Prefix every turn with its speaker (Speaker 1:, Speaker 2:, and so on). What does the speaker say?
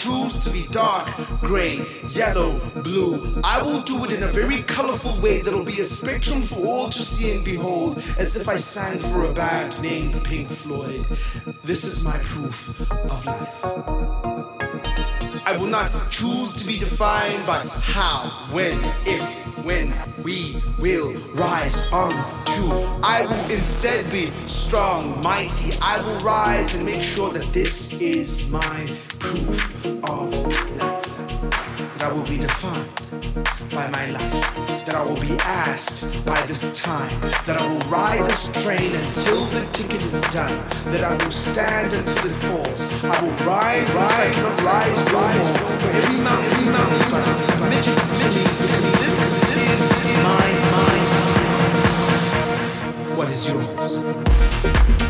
Speaker 1: choose to be dark, gray, yellow, blue. I will do it in a very colorful way that'll be a spectrum for all to see and behold, as if I sang for a band named Pink Floyd. This is my proof of life. I will not choose to be defined by how, when, if, when we will rise on I will instead be strong, mighty. I will rise and make sure that this is my proof of life. That I will be defined by my life. That I will be asked by this time. That I will ride this train until the ticket is done. That I will stand until it falls. I will rise, rise, rise, rise, rise. For every mountain, every mountain must be midgets to this is, this. What is yours?